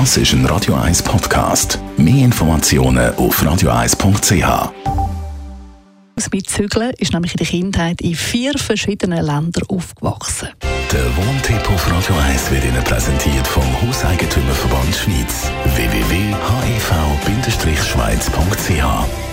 Das ist ein Radio 1 Podcast. Mehr Informationen auf radio1.ch. Das Mitzügeln ist nämlich in der Kindheit in vier verschiedenen Ländern aufgewachsen. Der Wohntipp auf Radio 1 wird Ihnen präsentiert vom Hauseigentümerverband Schweiz. www.hev-schweiz.ch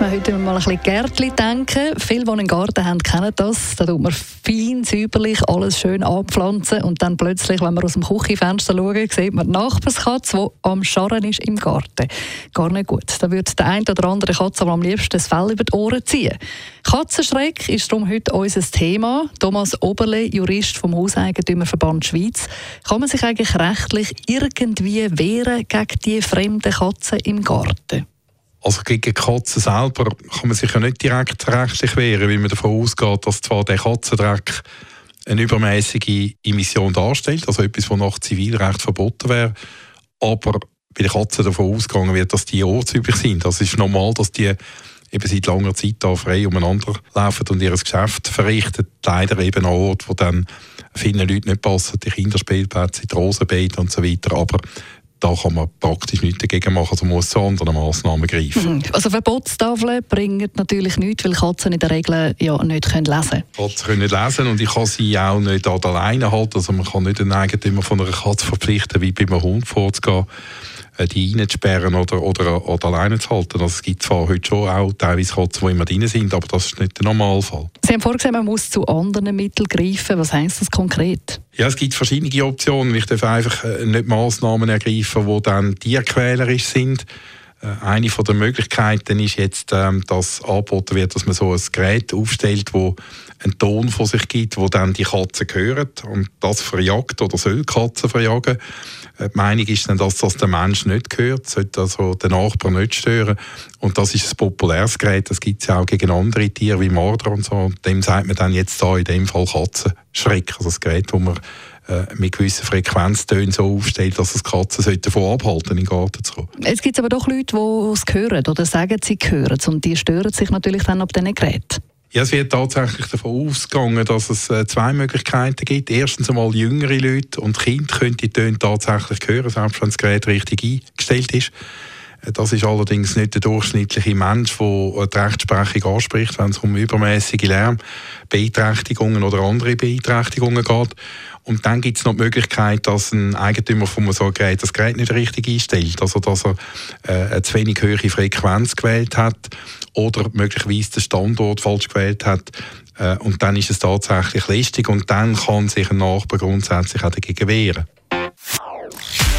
wir heute mal ein bisschen Gärtchen denken. Viele, die einen Garten haben, kennen das. Da tut man fein, säuberlich alles schön anpflanzen und dann plötzlich, wenn man aus dem Küchenfenster schaut, sieht man die Nachbarskatze, die am Scharren ist im Garten. Gar nicht gut. Da würde der eine oder andere Katze am liebsten das Fell über die Ohren ziehen. Katzenschreck ist darum heute unser Thema. Thomas Oberle, Jurist vom Hauseigentümerverband Schweiz. Kann man sich eigentlich rechtlich irgendwie wehren gegen die fremden Katzen im Garten? Also gegen Katzen selber kann man sich ja nicht direkt rechtlich wehren, weil man davon ausgeht, dass zwar der Katzendreck eine übermäßige Emission darstellt, also etwas, was nach Zivilrecht verboten wäre, aber bei den Katzen davon ausgegangen wird, dass die ortsüblich sind. Das ist normal, dass die eben seit langer Zeit da frei umeinander laufen und ihr Geschäft verrichten. Leider eben an Orten, wo dann vielen Leuten nicht passen, die Kinderspielplätze, die Rosenbeete und so weiter. Aber da kann man praktisch nichts dagegen machen, also muss zu anderen Massnahmen greifen. Mhm. Also Verbotstafeln bringen natürlich nichts, weil Katzen in der Regel ja nicht können lesen können. Katzen können nicht lesen und ich kann sie auch nicht alleine halten. Also man kann nicht den Eigentümer von einer Katze verpflichten, wie bei einem Hund vorzugehen die reinzusperren oder, oder, oder alleine zu halten. Also es gibt zwar heute schon auch teilweise Katzen, die immer drin sind, aber das ist nicht der Normalfall. Sie haben vorgesehen, man muss zu anderen Mitteln greifen. Was heisst das konkret? Ja, es gibt verschiedene Optionen. Ich darf einfach äh, nicht Massnahmen ergreifen, die dann tierquälerisch sind. Äh, eine der Möglichkeiten ist jetzt, ähm, dass angeboten wird, dass man so ein Gerät aufstellt, wo einen Ton von sich gibt, wo dann die Katzen hören und das verjagt oder soll Katzen verjagen. Äh, die Meinung ist dann, dass das der Mensch nicht hört, sollte also den Nachbarn nicht stören. Und das ist ein populäres Gerät, das gibt es ja auch gegen andere Tiere wie Marder und so. Und dem sagt man dann jetzt da in dem Fall Katzenschreck, also das Gerät, wo man äh, mit gewissen Frequenztönen so aufstellt, dass es Katzen davon abhalten, in den Garten zu kommen. Es gibt aber doch Leute, die es hören oder sagen, sie hören es und die stören sich natürlich dann ab diesen Geräten. Ja, es wird tatsächlich davon ausgegangen, dass es äh, zwei Möglichkeiten gibt. Erstens einmal jüngere Leute und Kinder können die Töne tatsächlich hören, selbst wenn das Gerät richtig eingestellt ist. Das ist allerdings nicht der durchschnittliche Mensch, der die Rechtsprechung anspricht, wenn es um übermäßige Lärmbeeinträchtigungen oder andere Beeinträchtigungen geht. Und dann gibt es noch die Möglichkeit, dass ein Eigentümer von so einem Gerät das Gerät nicht richtig einstellt. Also, dass er äh, eine zu wenig hohe Frequenz gewählt hat oder möglicherweise den Standort falsch gewählt hat. Äh, und dann ist es tatsächlich lästig und dann kann sich ein Nachbar grundsätzlich auch dagegen wehren.